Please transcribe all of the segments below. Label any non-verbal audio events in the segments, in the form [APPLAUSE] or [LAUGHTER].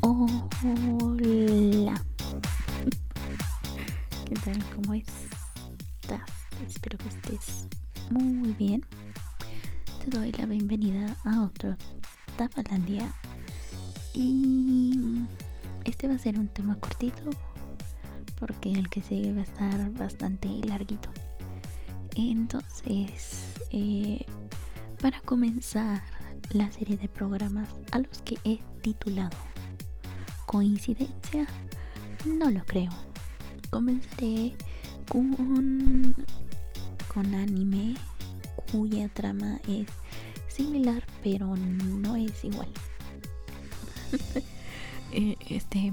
Hola. ¿Qué tal? ¿Cómo estás? Espero que estés muy bien. Te doy la bienvenida a otro Tapalandia. Y este va a ser un tema cortito porque el que sigue va a estar bastante larguito. Entonces, eh, para comenzar la serie de programas a los que he titulado ¿Coincidencia? No lo creo. Comenzaré con, con anime cuya trama es similar pero no es igual. [LAUGHS] Eh, este,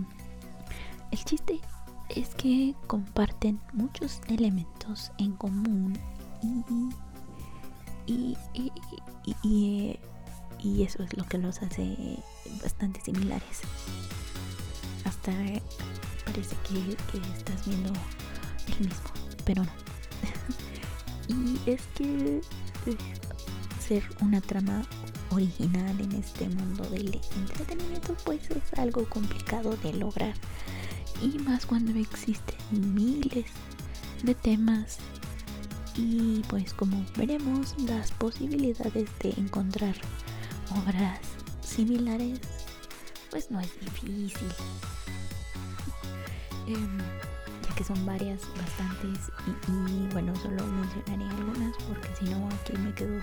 el chiste es que comparten muchos elementos en común y, y, y, y eso es lo que los hace bastante similares hasta parece que, estás viendo el mismo, pero no. [LAUGHS] y es que eh, ser una trama original en este mundo del entretenimiento pues es algo complicado de lograr. Y más cuando existen miles de temas. Y pues como veremos las posibilidades de encontrar obras similares pues no es difícil Em, ya que son varias, bastantes, y, bueno, solo mencionaré algunas porque si no aquí me quedo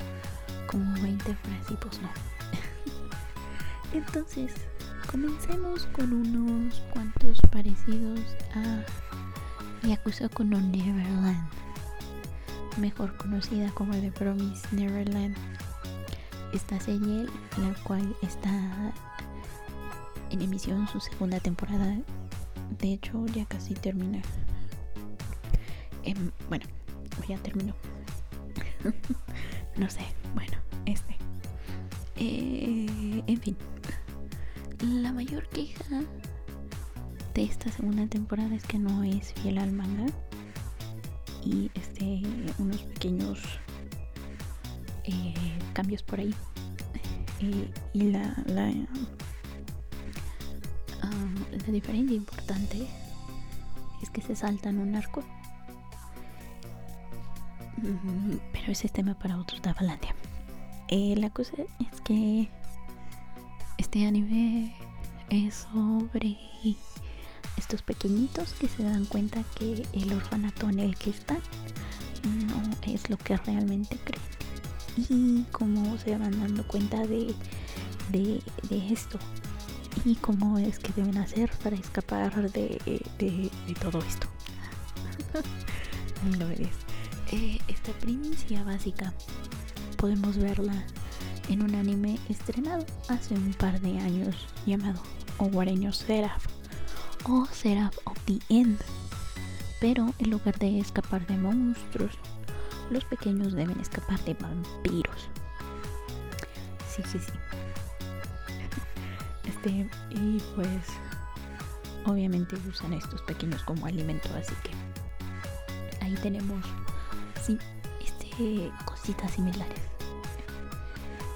como 20 frases y pues no. [LAUGHS] Entonces, comencemos con unos cuantos parecidos a Yakuza Kuno Neverland, mejor conocida como The Promise Neverland. Esta serie, la cual está en emisión su segunda temporada de hecho, ya casi termina. Em, bueno, ya terminó. [LAUGHS] no sé, bueno, este. Eh, en fin, la mayor queja de esta segunda temporada es que no es fiel al manga y este unos pequeños eh, cambios por ahí eh, y la, la la diferencia importante es que se saltan un arco. Mm, pero ese es tema para otro Tabalandia. Eh, la cosa es que este anime es sobre estos pequeñitos que se dan cuenta que el orfanato en el que están no es lo que realmente creen. Y cómo se van dando cuenta de, de, de esto y cómo es que deben hacer para escapar de, de, todo esto. [LAUGHS] lo eh, esta primicia básica podemos verla en un anime estrenado hace un par de años llamado Owareño Seraph o Seraph of the End. Pero en lugar de escapar de monstruos, los pequeños deben escapar de vampiros. Sí, sí, sí. Este, y pues obviamente usan estos pequeños como alimento, así que ahí tenemos sí, este, cositas similares.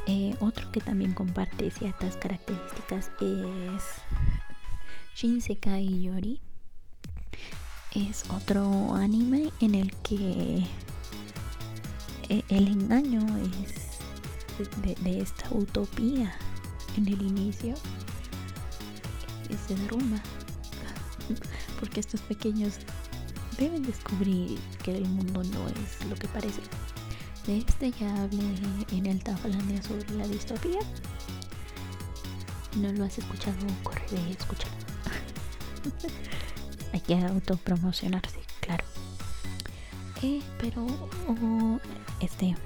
Eh, otro que también comparte ciertas características es Shinsekai Yori. Es otro anime en el que eh, el engaño es de esta utopía en el inicio se derrumba. Porque estos pequeños deben descubrir que el mundo no es lo que parece. De este ya hablé en el Tafalandia sobre la distopía. no lo has escuchado, corre de escucharlo. [LAUGHS] Hay que autopromocionarse, claro. Eh, pero este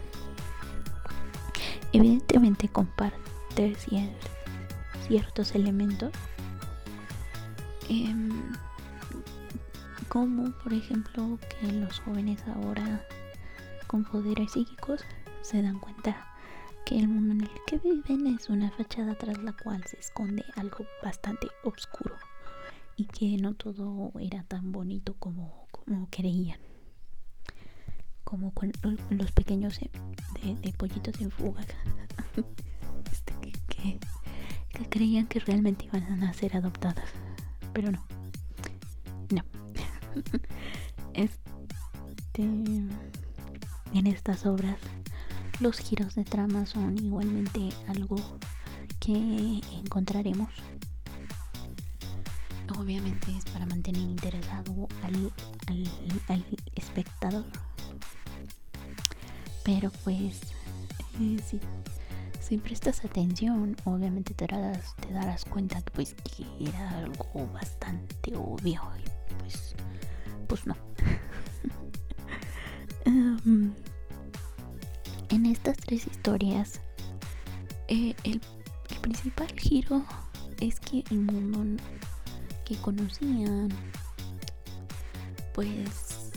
evidentemente comparte ciertos elementos Em, como por ejemplo que los jóvenes ahora con poderes psíquicos se dan cuenta que el mundo en el que viven es una fachada tras la cual se esconde algo bastante oscuro y que no todo era tan bonito como, como creían como con los pequeños de, pollitos en fuga [LAUGHS] este, que, creían que realmente iban a ser adoptadas, pero no. No. [LAUGHS] este en estas obras los giros de trama son igualmente algo que encontraremos. Obviamente es para mantener interesado al, al, espectador. Pero pues, eh, si, prestas atención, obviamente te darás, te darás cuenta que pues que era algo bastante obvio. Y pues, pues no. um, [LAUGHS] en estas tres historias, eh, el, principal giro es que el mundo que conocían, pues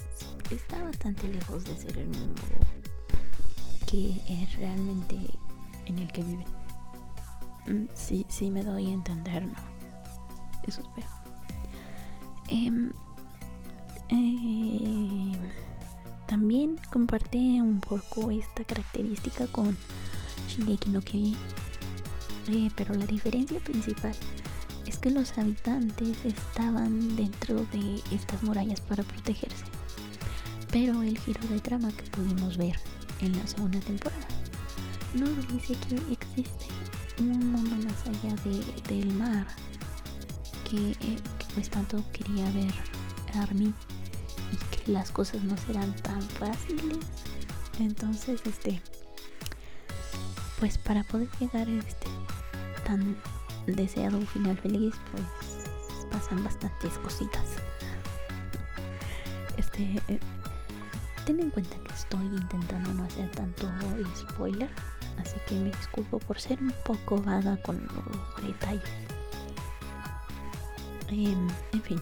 está bastante lejos de ser el mundo que es realmente en el que viven. Mm, sí, sí me doy a entender, ¿no? Eso espero. Em, eh, también comparte un poco esta característica con Shingeki no. Eh, pero la diferencia principal es que los habitantes estaban dentro de estas murallas para protegerse. Pero el giro de trama que pudimos ver en la segunda temporada nos dice que existe un mundo más allá del mar que, eh, que, pues tanto quería ver Armin y que las cosas no serán tan fáciles. Entonces, este, pues para poder llegar a este tan deseado final feliz, pues pasan bastantes cositas. Este, eh, ten en cuenta que estoy intentando no hacer tanto spoiler, que me disculpo por ser un poco vaga con los detalles. Em, en fin,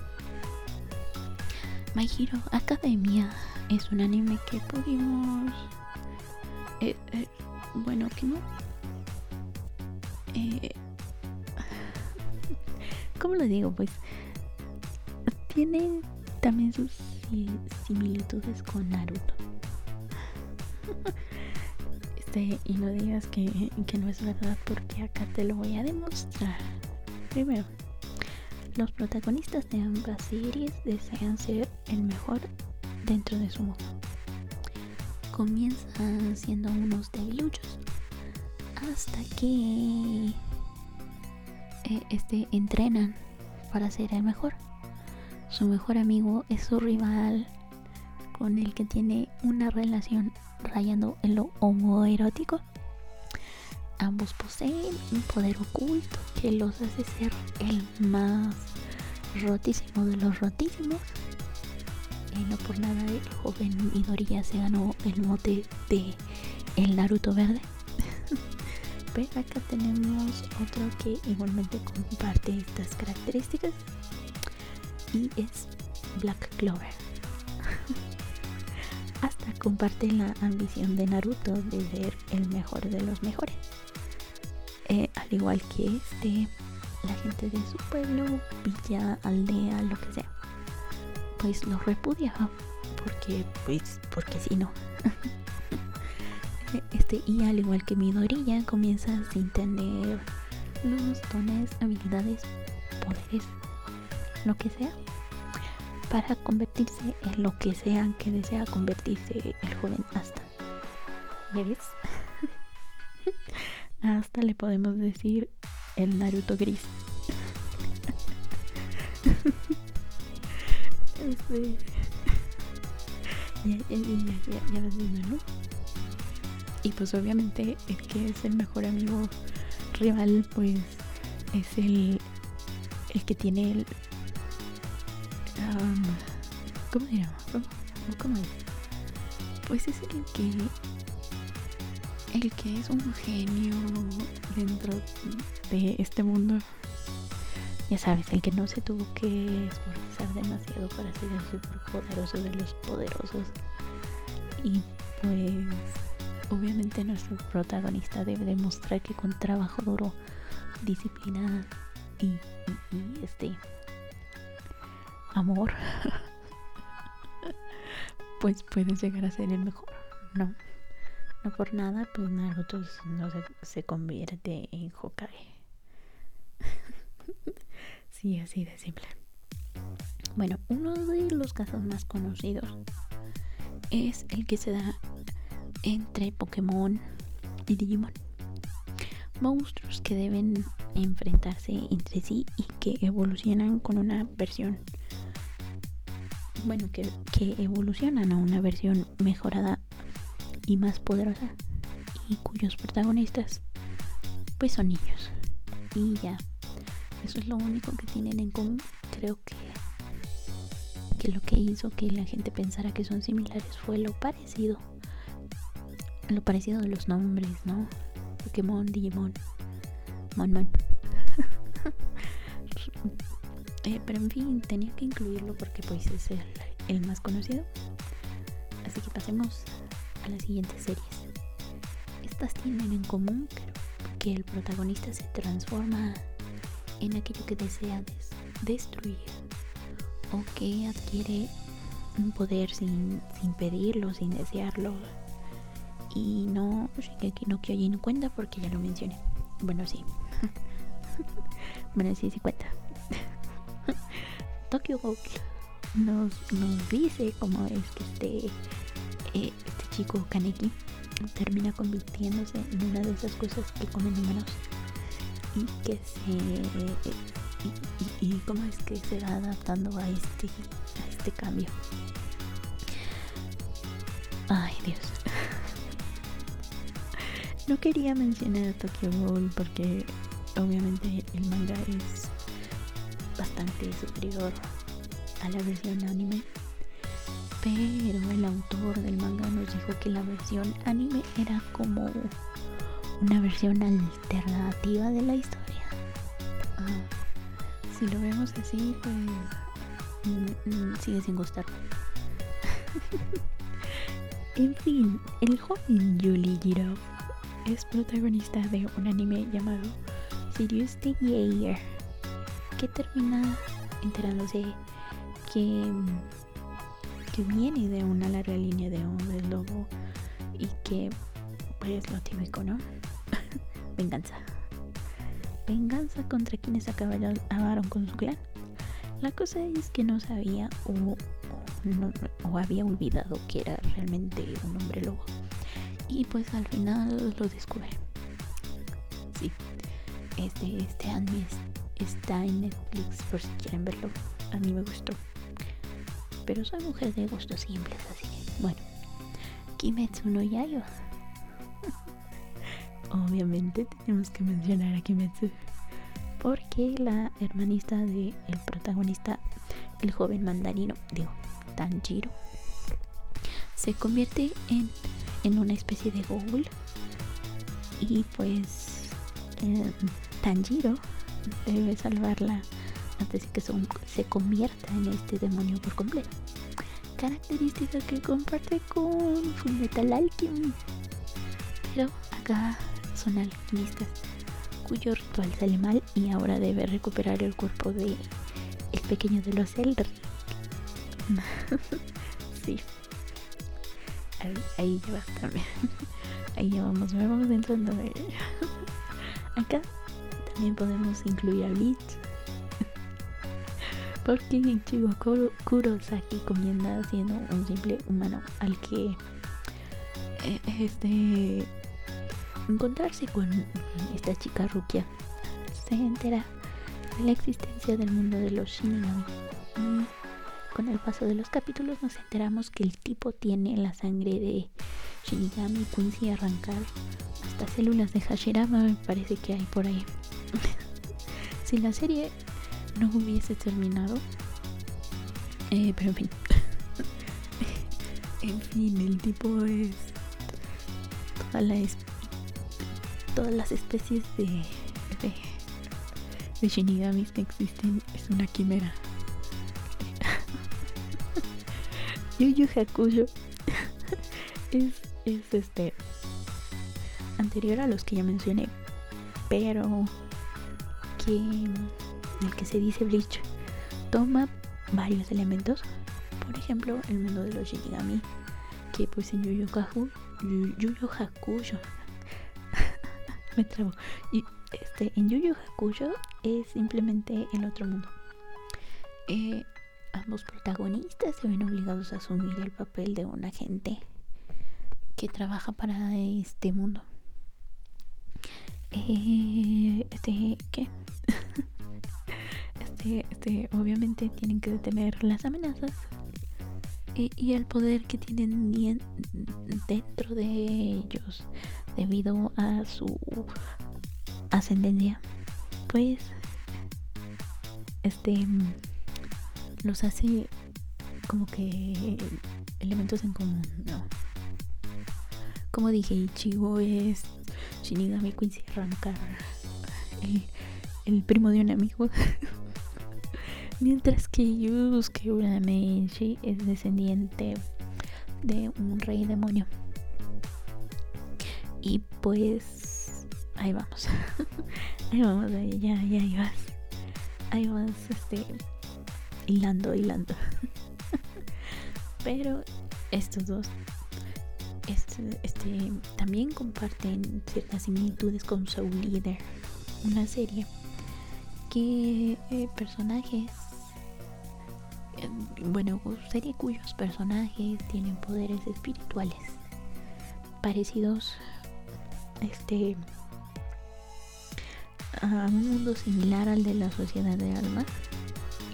My Hero Academia es un anime que pudimos... Eh, eh, bueno, que no... Eh, [LAUGHS] ¿Cómo lo digo? Pues tiene también sus similitudes con Naruto. [LAUGHS] Y no digas que, que no es verdad porque acá te lo voy a demostrar. Primero, los protagonistas de ambas series desean ser el mejor dentro de su mundo. Comienzan siendo unos debiluchos hasta que eh, este, entrenan para ser el mejor. Su mejor amigo es su rival con el que tiene una relación rayando en lo homoerótico Ambos poseen un poder oculto que los hace ser el más rotísimo de los rotísimos. No por nada el joven Midoriya se ganó el mote de el Naruto verde. [LAUGHS] Pero acá tenemos otro que igualmente comparte estas características y es Black Clover. Hasta comparte la ambición de Naruto de ser el mejor de los mejores. Eh, al igual que este, la gente de su pueblo, villa, aldea, lo que sea, pues lo repudia porque, pues, porque si no. [LAUGHS] este, y al igual que Midoriya, comienza sin tener los dones, habilidades, poderes, lo que sea, para convertirse en lo que sea que desea convertirse el joven hasta. ¿Ves? [LAUGHS] Hasta le podemos decir el Naruto gris. [LAUGHS] este... ya, ya, ya, ya, ¿no? Y pues obviamente el que es el mejor amigo rival pues es el, el que tiene el... ¿Cómo llama? ¿Cómo, cómo es? Pues es el que el que es un genio dentro de este mundo. Ya sabes, el que no se tuvo que esforzar demasiado para ser el super poderoso de los poderosos. Y pues obviamente nuestro protagonista debe demostrar que con trabajo duro, disciplina y este amor, [LAUGHS] pues puedes llegar a ser el mejor, ¿no? No por nada, pues Naruto no se, se convierte en Hokage. [LAUGHS] Así, así de simple. Bueno, uno de los casos más conocidos es el que se da entre Pokémon y Digimon. Monstruos que deben enfrentarse entre sí y que evolucionan con una versión. Bueno, que, que evolucionan a una versión mejorada y más poderosa. Y cuyos protagonistas pues son niños. Y ya. Eso es lo único que tienen en común. Creo que que lo que hizo que la gente pensara que son similares fue lo parecido. Lo parecido de los nombres, ¿no? Pokémon, Digimon, Mon Mon. Eh, pero en fin, tenía que incluirlo porque pues es el, más conocido. Así que pasemos a las siguientes series. Estas tienen en común que el protagonista se transforma en aquello que desea destruir o que adquiere un poder sin, sin pedirlo, sin desearlo. Y no Shigeki no Kyojin cuenta porque ya lo mencioné. Bueno, sí. [LAUGHS] bueno, sí, sí cuenta. Tokyo Ghoul nos, nos dice cómo es que este, eh, este chico Kaneki termina convirtiéndose en una de esas cosas que comen humanos y que se y, cómo es que se va adaptando a este, a este cambio. Ay, Dios. [LAUGHS] No quería mencionar Tokyo Ghoul porque obviamente el manga es bastante superior a la versión anime. Pero el autor del manga nos dijo que la versión anime era como una versión alternativa de la historia. Ah si lo vemos así, pues mm, mm, sigue sin gustar. [LAUGHS] en fin, el joven Julie Giro es protagonista de un anime llamado Sirius the Year, que termina enterándose que, que viene de una larga línea de hombres lobo y que pues lo típico, ¿no? [LAUGHS] Venganza venganza contra quienes acabaron con su clan. La cosa es que no sabía o, o, había olvidado que era realmente un hombre lobo. Y pues al final lo descubre. Sí, este, este anime está en Netflix por si quieren verlo. A mí me gustó. Pero soy mujer de gustos simples, así que bueno. Kimetsu no Yayo [LAUGHS] obviamente tenemos que mencionar a Kimetsu porque la hermanista del el protagonista, el joven mandarino, digo, Tanjiro, se convierte en, en una especie de ghoul y pues eh, Tanjiro debe salvarla antes de que se convierta en este demonio por completo. Característica que comparte con Fullmetal Alchemy. Pero acá son alquimistas cuyo ritual sale mal y ahora debe recuperar el cuerpo de el pequeño de los Elder. [LAUGHS] sí. Ahí, ya va también. [LAUGHS] Ahí ya vamos, vamos entrando. [LAUGHS] Acá también podemos incluir a Bleach. [LAUGHS] Porque Ichigo Kurosaki comienza siendo un simple humano al que eh, este encontrarse con esta chica Rukia, se entera de la existencia del mundo de los Shinigami. Y con el paso de los capítulos nos enteramos que el tipo tiene la sangre de Shinigami, Quincy arrancar hasta células de Hashirama, me parece que hay por ahí. Si la serie no hubiese terminado, eh, pero en fin. [LAUGHS] en fin, el tipo es toda la todas las especies de, de, de shinigamis que existen es una quimera. [LAUGHS] Yu Yu Hakusho [LAUGHS] es, es este anterior a los que ya mencioné, pero que el que se dice Bleach toma varios elementos, por ejemplo el mundo de los Shinigami, que pues en Yu Yu, Yu, Yu Hakusho [LAUGHS] me trabo. Y este, en Yu Yu Hakusho es simplemente el otro mundo. Eh, ambos protagonistas se ven obligados a asumir el papel de un agente que trabaja para este mundo. Eh, este, ¿qué? Este, este, obviamente tienen que detener las amenazas y, el poder que tienen dentro de ellos debido a su ascendencia. Pues, este, los hace como que elementos en común, ¿no? Como dije, Ichigo es Shinigami Quincy Rankar, el, primo de un amigo. [LAUGHS] Mientras que Yusuke Urameshi es descendiente de un rey demonio. Y pues ahí vamos. [LAUGHS] ahí vamos, ahí, ya, ya, ahí vas. Ahí vas, este, hilando, hilando. [LAUGHS] Pero estos dos este, este, también comparten ciertas similitudes con Soul Leader, una serie que eh, personajes, bueno, serie cuyos personajes tienen poderes espirituales parecidos este a un mundo similar al de la sociedad de almas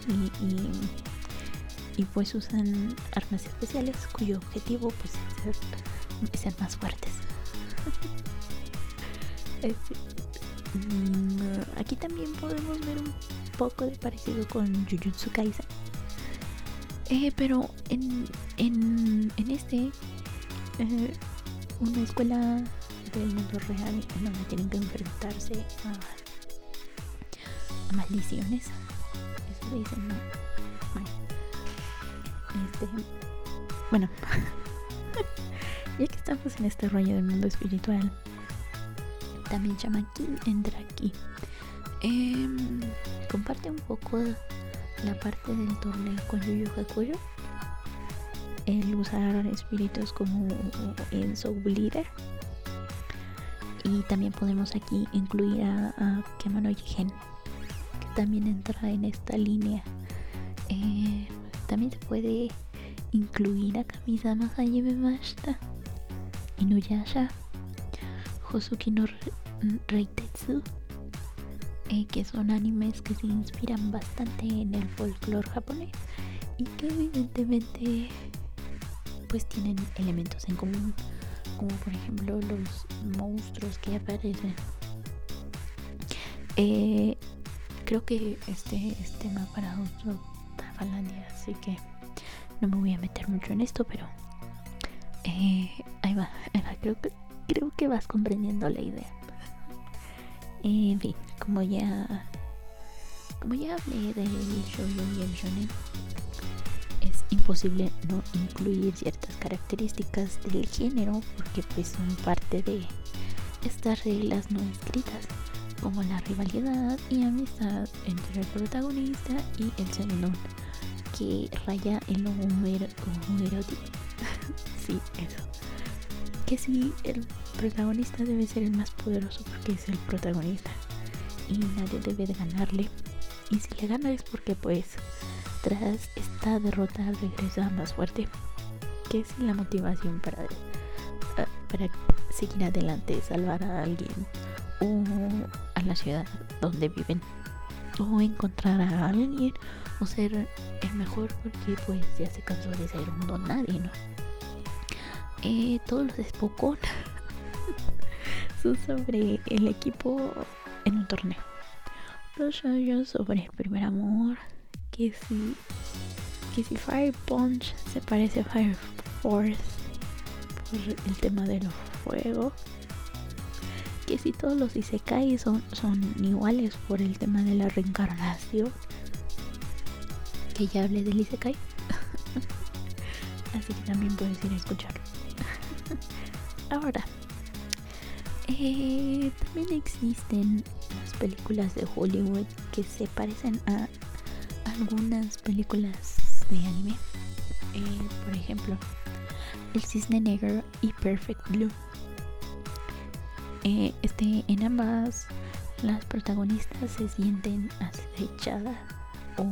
y, y, pues usan armas especiales cuyo objetivo pues es ser ser más fuertes. [LAUGHS] Mm, aquí también podemos ver un poco de parecido con Jujutsu Kaisen. Eh, pero en, en, en este, una escuela del mundo real donde tienen que enfrentarse a, maldiciones. Eso dicen, Bueno, este, bueno [LAUGHS] Ya que estamos en este rollo del mundo espiritual, también King entra aquí. Em, comparte un poco la parte del torneo con Yu Yu Hakuyo. El usar espíritus como en Soul Leader. Y también podemos aquí incluir a, a Kemano Jigen, que también entra en esta línea. Eh, también se puede incluir a Kamisama Hajime Mashita Inuyasha, Hosuki no Reitetsu, eh, que son animes que se inspiran bastante en el folclore japonés y que evidentemente pues tienen elementos en común, como por ejemplo los monstruos que aparecen. Eh, creo que este es tema para otro Tafalandia, así que no me voy a meter mucho en esto, pero eh, ahí va, creo que, creo que vas comprendiendo la idea. En fin, como ya como ya hablé del shoujo y el shonen, es imposible no incluir ciertas características del género porque pues son parte de estas reglas no escritas, como la rivalidad y amistad entre el protagonista y el segundo, que raya en lo erótico [LAUGHS] sí, eso. Que sí, el protagonista debe ser el más poderoso porque es el protagonista. Y nadie debe de ganarle. Y si le gana es porque pues tras esta derrota regresa más fuerte. Que es la motivación para, ah, para seguir adelante, salvar a alguien o a la ciudad donde viven o encontrar a alguien o ser el mejor porque pues ya se cansó de ser un don. Eh, todos los Spokon son sobre el equipo en un torneo. Los shows sobre el primer amor, que si que si Fire Punch se parece a Fire Force por el tema de los fuegos que si todos los Isekai son, son iguales por el tema de la reencarnación. Que ya hablé del Isekai. [LAUGHS] Así que también puedes ir a escucharlo. [LAUGHS] Ahora, eh, también existen las películas de Hollywood que se parecen a algunas películas de anime. Eh, por ejemplo, El Cisne Negro y Perfect Blue. Eh, este, en ambas las protagonistas se sienten acechadas o,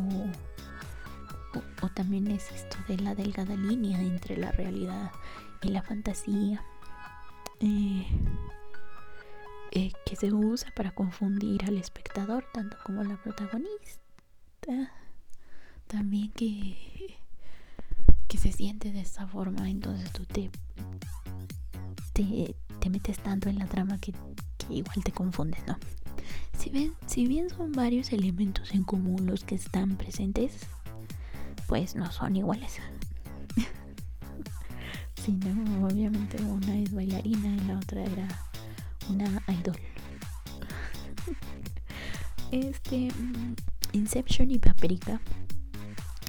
o, también es esto de la delgada línea entre la realidad y la fantasía eh, eh, que se usa para confundir al espectador tanto como la protagonista también que que se siente de esta forma entonces tú te te, te metes tanto en la trama que, igual te confundes no si si bien son varios elementos en común los que están presentes, pues no son iguales. [LAUGHS] no, obviamente una es bailarina y la otra era una idol. Este mm, Inception y Paprika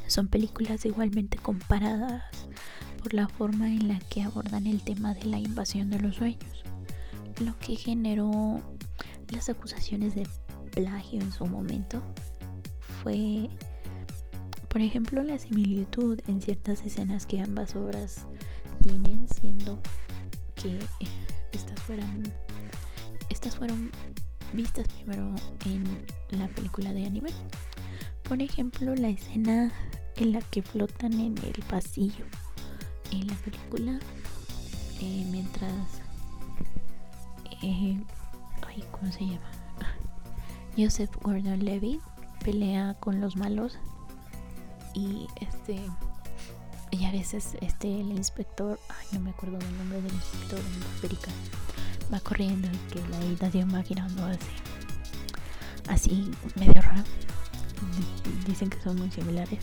son películas igualmente comparadas por la forma en la que abordan el tema de la invasión de los sueños, lo que generó las acusaciones de plagio en su momento fue, por ejemplo, la similitud en ciertas escenas que ambas obras tienen, siendo que estas fueran, fueron vistas primero en la película de anime. Por ejemplo, la escena en la que flotan en el pasillo en la película eh, mientras eh, ¿cómo se llama? [LAUGHS] Joseph Gordon Levitt pelea con los malos y este y a veces este el inspector, ay no me acuerdo del nombre del inspector en América, va corriendo y que la habitación va girando así, así medio raro. Dicen que son muy similares.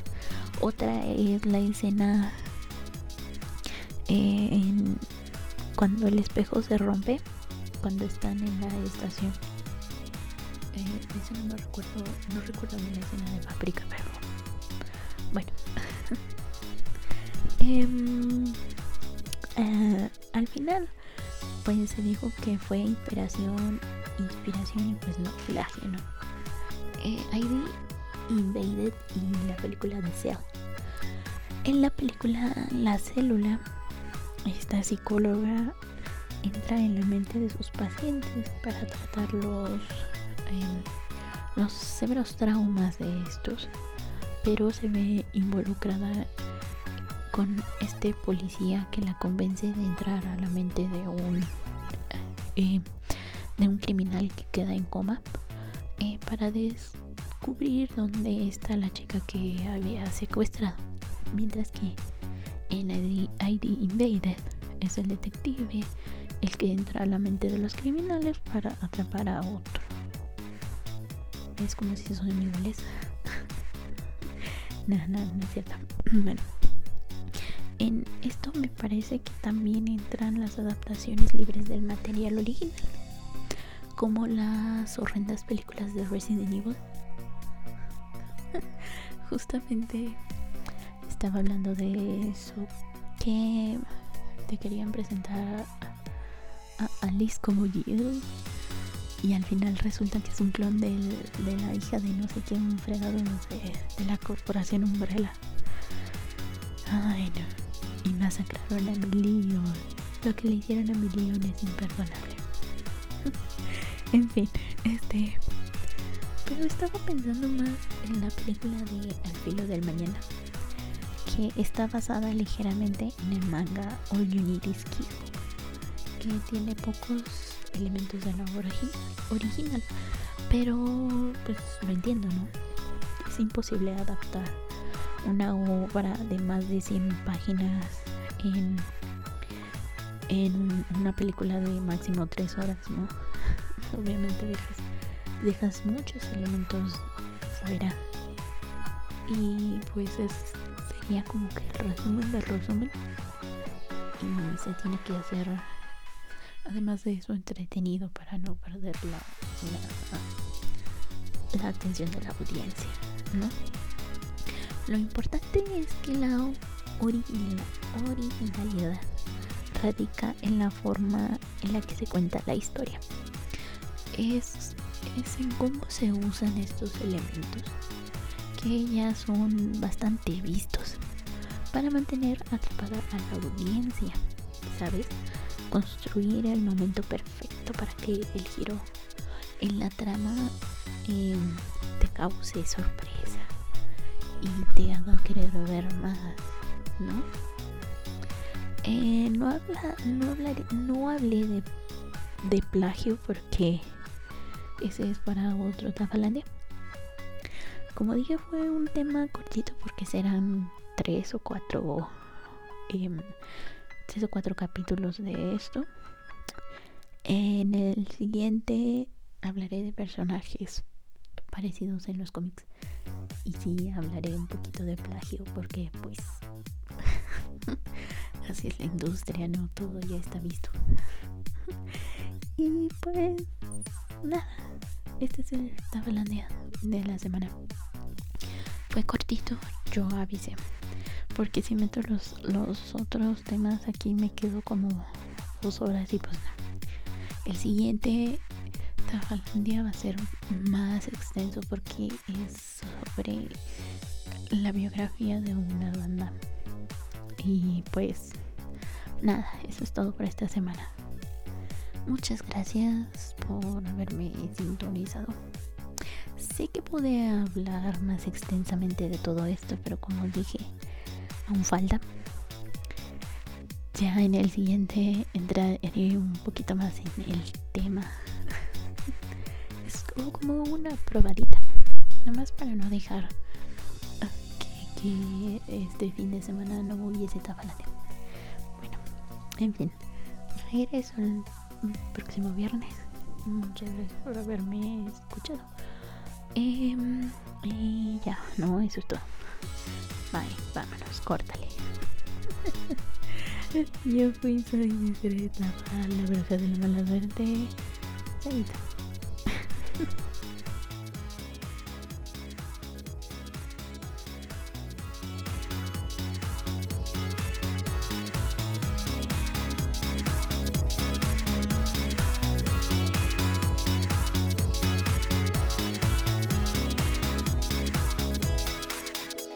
Otra es la escena eh, cuando el espejo se rompe cuando están en la estación. Eh, no recuerdo, no recuerdo bien la escena de Paprika, pero bueno. [LAUGHS] Em, eh, al final, pues se dijo que fue inspiración, inspiración y pues no plagio, ¿no? Eh, ID Invaded y la película de Cell. En la película La Célula, esta psicóloga entra en la mente de sus pacientes para tratar los, em, los severos traumas de estos, pero se ve involucrada con este policía que la convence de entrar a la mente de un eh, de un criminal que queda en coma eh, para descubrir dónde está la chica que había secuestrado mientras que en ID Invaded es el detective el que entra a la mente de los criminales para atrapar a otro. Es como si son iguales. [LAUGHS] no, no, no es cierto. [CLEARS THROAT] bueno, en esto me parece que también entran las adaptaciones libres del material original, como las horrendas películas de Resident Evil. [LAUGHS] Justamente estaba hablando de eso que te querían presentar a Alice como Jill y al final resulta que es un clon de la hija de no sé quién fregado, de la corporación Umbrella. Ay no. Masacraron a Million. Lo que le hicieron a Million es imperdonable. [LAUGHS] en fin, este. Pero estaba pensando más en la película de Al filo del mañana. Que está basada ligeramente en el manga All You Need que tiene pocos elementos de la original, pero pues lo entiendo, ¿no? Es imposible adaptar una obra de más de 100 páginas en, una película de máximo 3 horas, ¿no? [LAUGHS] Obviamente dejas, muchos elementos fuera. Y pues es, sería como que el resumen del resumen. Y se tiene que hacer Además de eso, entretenido para no perder la, la, atención de la audiencia, ¿no? Lo importante es que la originalidad radica en la forma en la que se cuenta la historia. Es, en cómo se usan estos elementos, que ya son bastante vistos, para mantener atrapada a la audiencia, ¿sabes? construir el momento perfecto para que el giro en la trama em, te cause sorpresa y te haga querer ver más, ¿no? Eh, no, habla, no, hablaré, no hablé de, de plagio porque ese es para otro Tafalandia. Como dije, fue un tema cortito porque serán tres o cuatro, em, tres o cuatro capítulos de esto. En el siguiente hablaré de personajes parecidos en los cómics. Y sí, hablaré un poquito de plagio porque pues así es la industria, ¿no? Todo ya está visto. [LAUGHS] y pues nada, este es el tabelandia de la semana. Fue cortito, yo avisé. Porque si meto los, los otros temas aquí me quedo como dos horas y pues no. El siguiente Tafalandia va a ser más extenso porque es sobre la biografía de una banda. Y pues nada, eso es todo por esta semana. Muchas gracias por haberme sintonizado. Sé que pude hablar más extensamente de todo esto, pero como dije, aún falta. Ya en el siguiente entraré un poquito más en el tema. es como una probadita. Nada más para no dejar que, este fin de semana no hubiese tabalate. En fin. Regreso el próximo viernes. Muchas gracias por haberme escuchado. Em, y ya, no, eso es todo. Bye, vámonos, córtale. [LAUGHS] Yo fui soy para la verdad de la mala suerte.